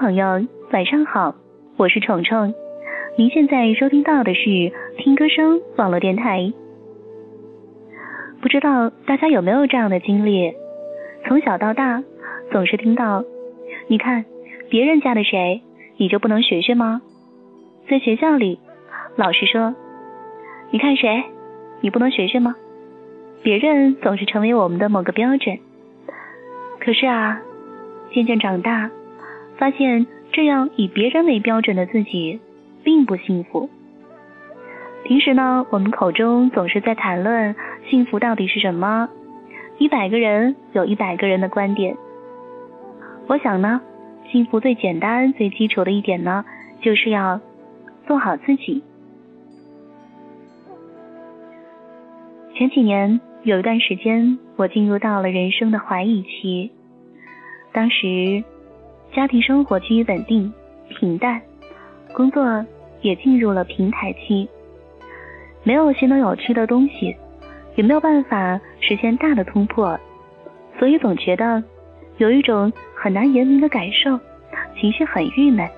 朋友，晚上好，我是虫虫。您现在收听到的是听歌声网络电台。不知道大家有没有这样的经历？从小到大，总是听到，你看别人家的谁，你就不能学学吗？在学校里，老师说，你看谁，你不能学学吗？别人总是成为我们的某个标准。可是啊，渐渐长大，发现这样以别人为标准的自己并不幸福。平时呢，我们口中总是在谈论幸福到底是什么，一百个人有一百个人的观点。我想呢，幸福最简单、最基础的一点呢，就是要做好自己。前几年。有一段时间，我进入到了人生的怀疑期。当时，家庭生活趋于稳定、平淡，工作也进入了平台期，没有新的有趣的东西，也没有办法实现大的突破，所以总觉得有一种很难言明的感受，情绪很郁闷。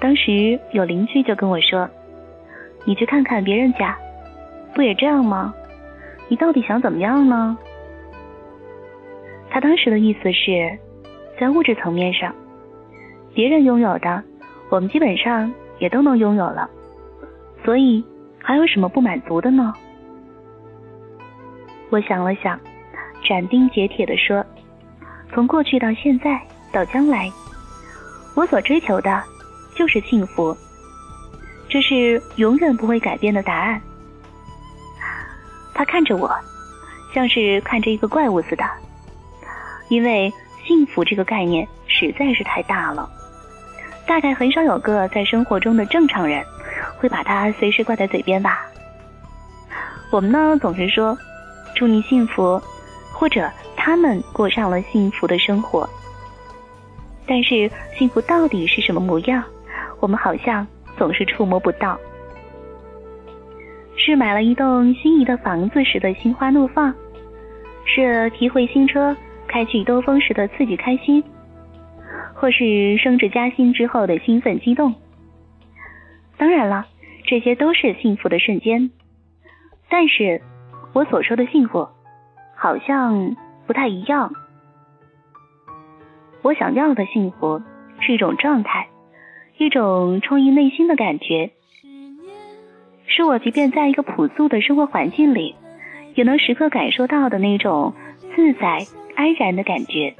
当时有邻居就跟我说：“你去看看别人家，不也这样吗？”你到底想怎么样呢？他当时的意思是，在物质层面上，别人拥有的，我们基本上也都能拥有了，所以还有什么不满足的呢？我想了想，斩钉截铁的说：“从过去到现在到将来，我所追求的就是幸福，这是永远不会改变的答案。”他看着我，像是看着一个怪物似的，因为幸福这个概念实在是太大了，大概很少有个在生活中的正常人会把它随时挂在嘴边吧。我们呢总是说祝你幸福，或者他们过上了幸福的生活，但是幸福到底是什么模样，我们好像总是触摸不到。是买了一栋心仪的房子时的心花怒放，是提回新车开去兜风时的刺激开心，或是升职加薪之后的兴奋激动。当然了，这些都是幸福的瞬间，但是我所说的幸福好像不太一样。我想要的幸福是一种状态，一种充盈内心的感觉。是我即便在一个朴素的生活环境里，也能时刻感受到的那种自在安然的感觉。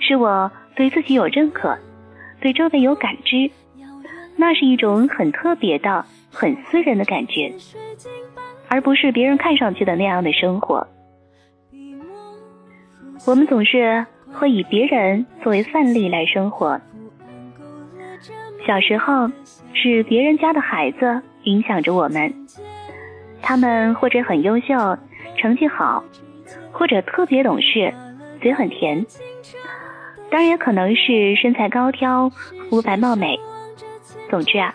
是我对自己有认可，对周围有感知，那是一种很特别的、很私人的感觉，而不是别人看上去的那样的生活。我们总是会以别人作为范例来生活。小时候是别人家的孩子。影响着我们，他们或者很优秀，成绩好，或者特别懂事，嘴很甜，当然也可能是身材高挑，肤白貌美。总之啊，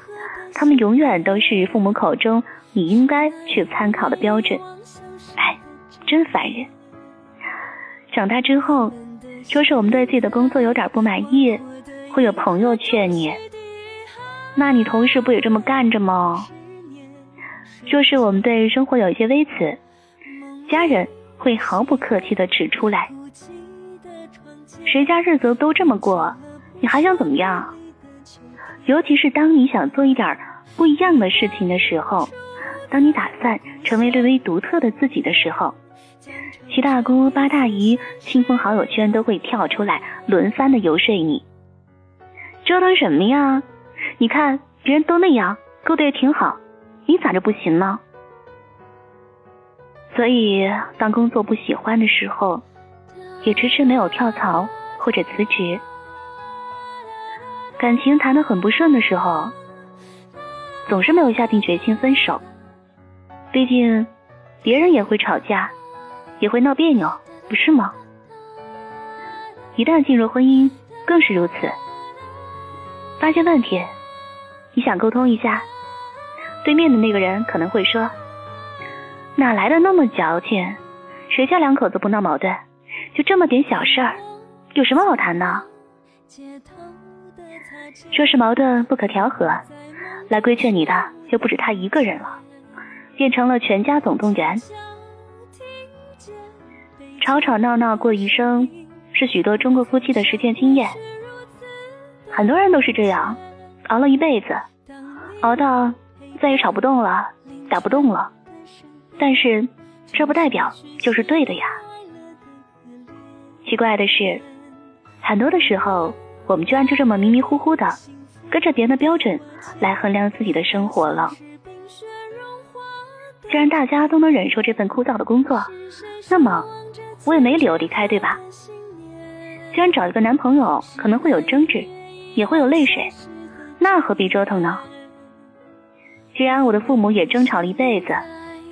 他们永远都是父母口中你应该去参考的标准。哎，真烦人！长大之后，说是我们对自己的工作有点不满意，会有朋友劝你，那你同事不也这么干着吗？若是我们对生活有一些微词，家人会毫不客气的指出来。谁家日子都这么过，你还想怎么样？尤其是当你想做一点不一样的事情的时候，当你打算成为略微独特的自己的时候，七大姑八大姨、亲朋好友圈都会跳出来轮番的游说你。折腾什么呀？你看别人都那样，过得也挺好。你咋就不行呢？所以，当工作不喜欢的时候，也迟迟没有跳槽或者辞职；感情谈得很不顺的时候，总是没有下定决心分手。毕竟，别人也会吵架，也会闹别扭，不是吗？一旦进入婚姻，更是如此。发现问题，你想沟通一下。对面的那个人可能会说：“哪来的那么矫情？谁家两口子不闹矛盾？就这么点小事儿，有什么好谈的？说是矛盾不可调和，来规劝你的就不止他一个人了，变成了全家总动员。吵吵闹闹过一生，是许多中国夫妻的实践经验。很多人都是这样，熬了一辈子，熬到再也吵不动了，打不动了。但是，这不代表就是对的呀。奇怪的是，很多的时候，我们居然就这么迷迷糊糊的，跟着别人的标准来衡量自己的生活了。既然大家都能忍受这份枯燥的工作，那么。我也没理由离开，对吧？既然找一个男朋友可能会有争执，也会有泪水，那何必折腾呢？既然我的父母也争吵了一辈子，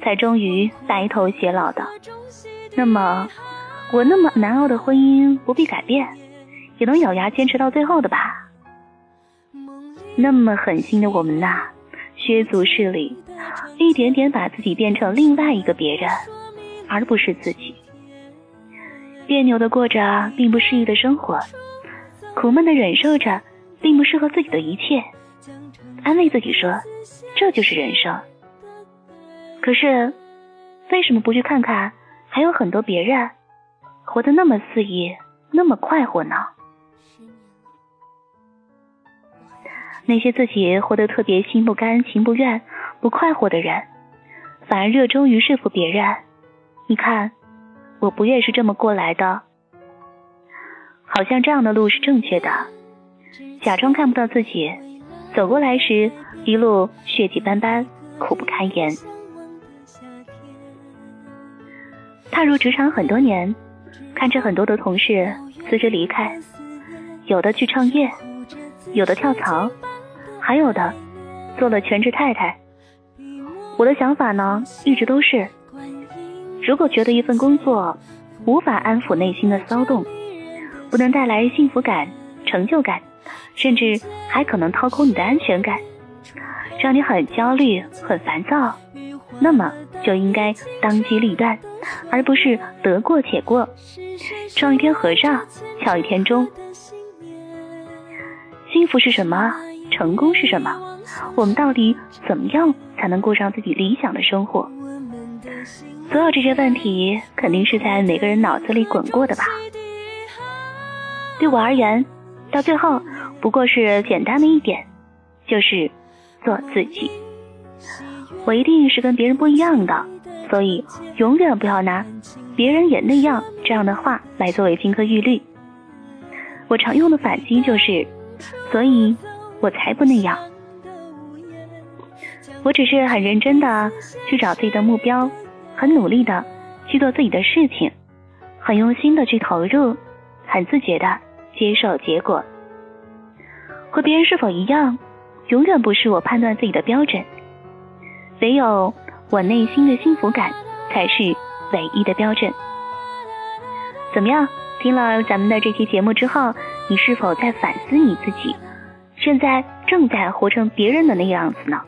才终于白头偕老的，那么我那么难熬的婚姻不必改变，也能咬牙坚持到最后的吧？那么狠心的我们呐，削足适履，一点点把自己变成另外一个别人，而不是自己。别扭的过着并不适宜的生活，苦闷的忍受着并不适合自己的一切，安慰自己说这就是人生。可是，为什么不去看看还有很多别人活得那么肆意，那么快活呢？那些自己活得特别心不甘情不愿、不快活的人，反而热衷于说服别人。你看。我不也是这么过来的，好像这样的路是正确的。假装看不到自己，走过来时一路血迹斑斑，苦不堪言。踏入职场很多年，看着很多的同事辞职离开，有的去创业，有的跳槽，还有的做了全职太太。我的想法呢，一直都是。如果觉得一份工作无法安抚内心的骚动，不能带来幸福感、成就感，甚至还可能掏空你的安全感，让你很焦虑、很烦躁，那么就应该当机立断，而不是得过且过，撞一天和尚敲一天钟。幸福是什么？成功是什么？我们到底怎么样才能过上自己理想的生活？所有这些问题肯定是在每个人脑子里滚过的吧？对我而言，到最后不过是简单的一点，就是做自己。我一定是跟别人不一样的，所以永远不要拿“别人也那样”这样的话来作为金科玉律。我常用的反击就是：“所以我才不那样。”我只是很认真的去找自己的目标。很努力的去做自己的事情，很用心的去投入，很自觉的接受结果。和别人是否一样，永远不是我判断自己的标准。唯有我内心的幸福感才是唯一的标准。怎么样？听了咱们的这期节目之后，你是否在反思你自己？现在正在活成别人的那个样子呢？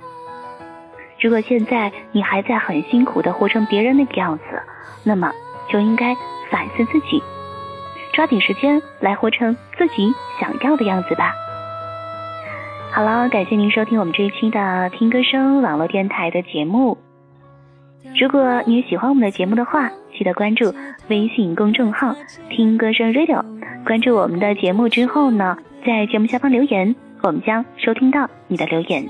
如果现在你还在很辛苦的活成别人那个样子，那么就应该反思自己，抓紧时间来活成自己想要的样子吧。好了，感谢您收听我们这一期的听歌声网络电台的节目。如果你喜欢我们的节目的话，记得关注微信公众号“听歌声 Radio”。关注我们的节目之后呢，在节目下方留言，我们将收听到你的留言。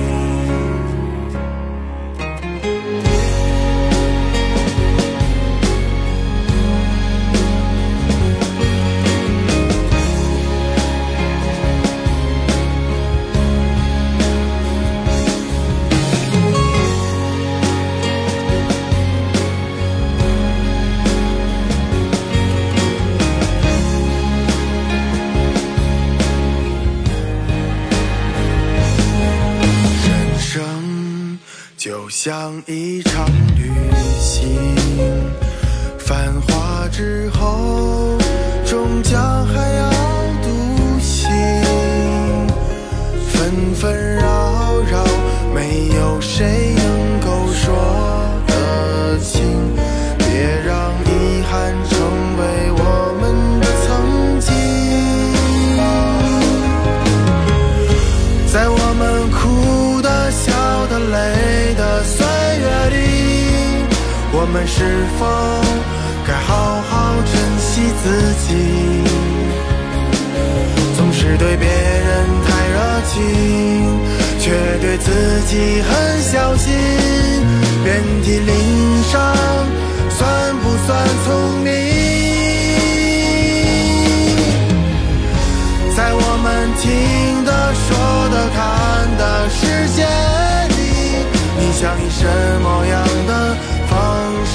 像一场旅行，繁华之后，终将还要独行。纷纷扰扰，没有谁是否该好好珍惜自己？总是对别人太热情，却对自己很小心，遍体鳞伤，算不算聪明？在我们听的、说的、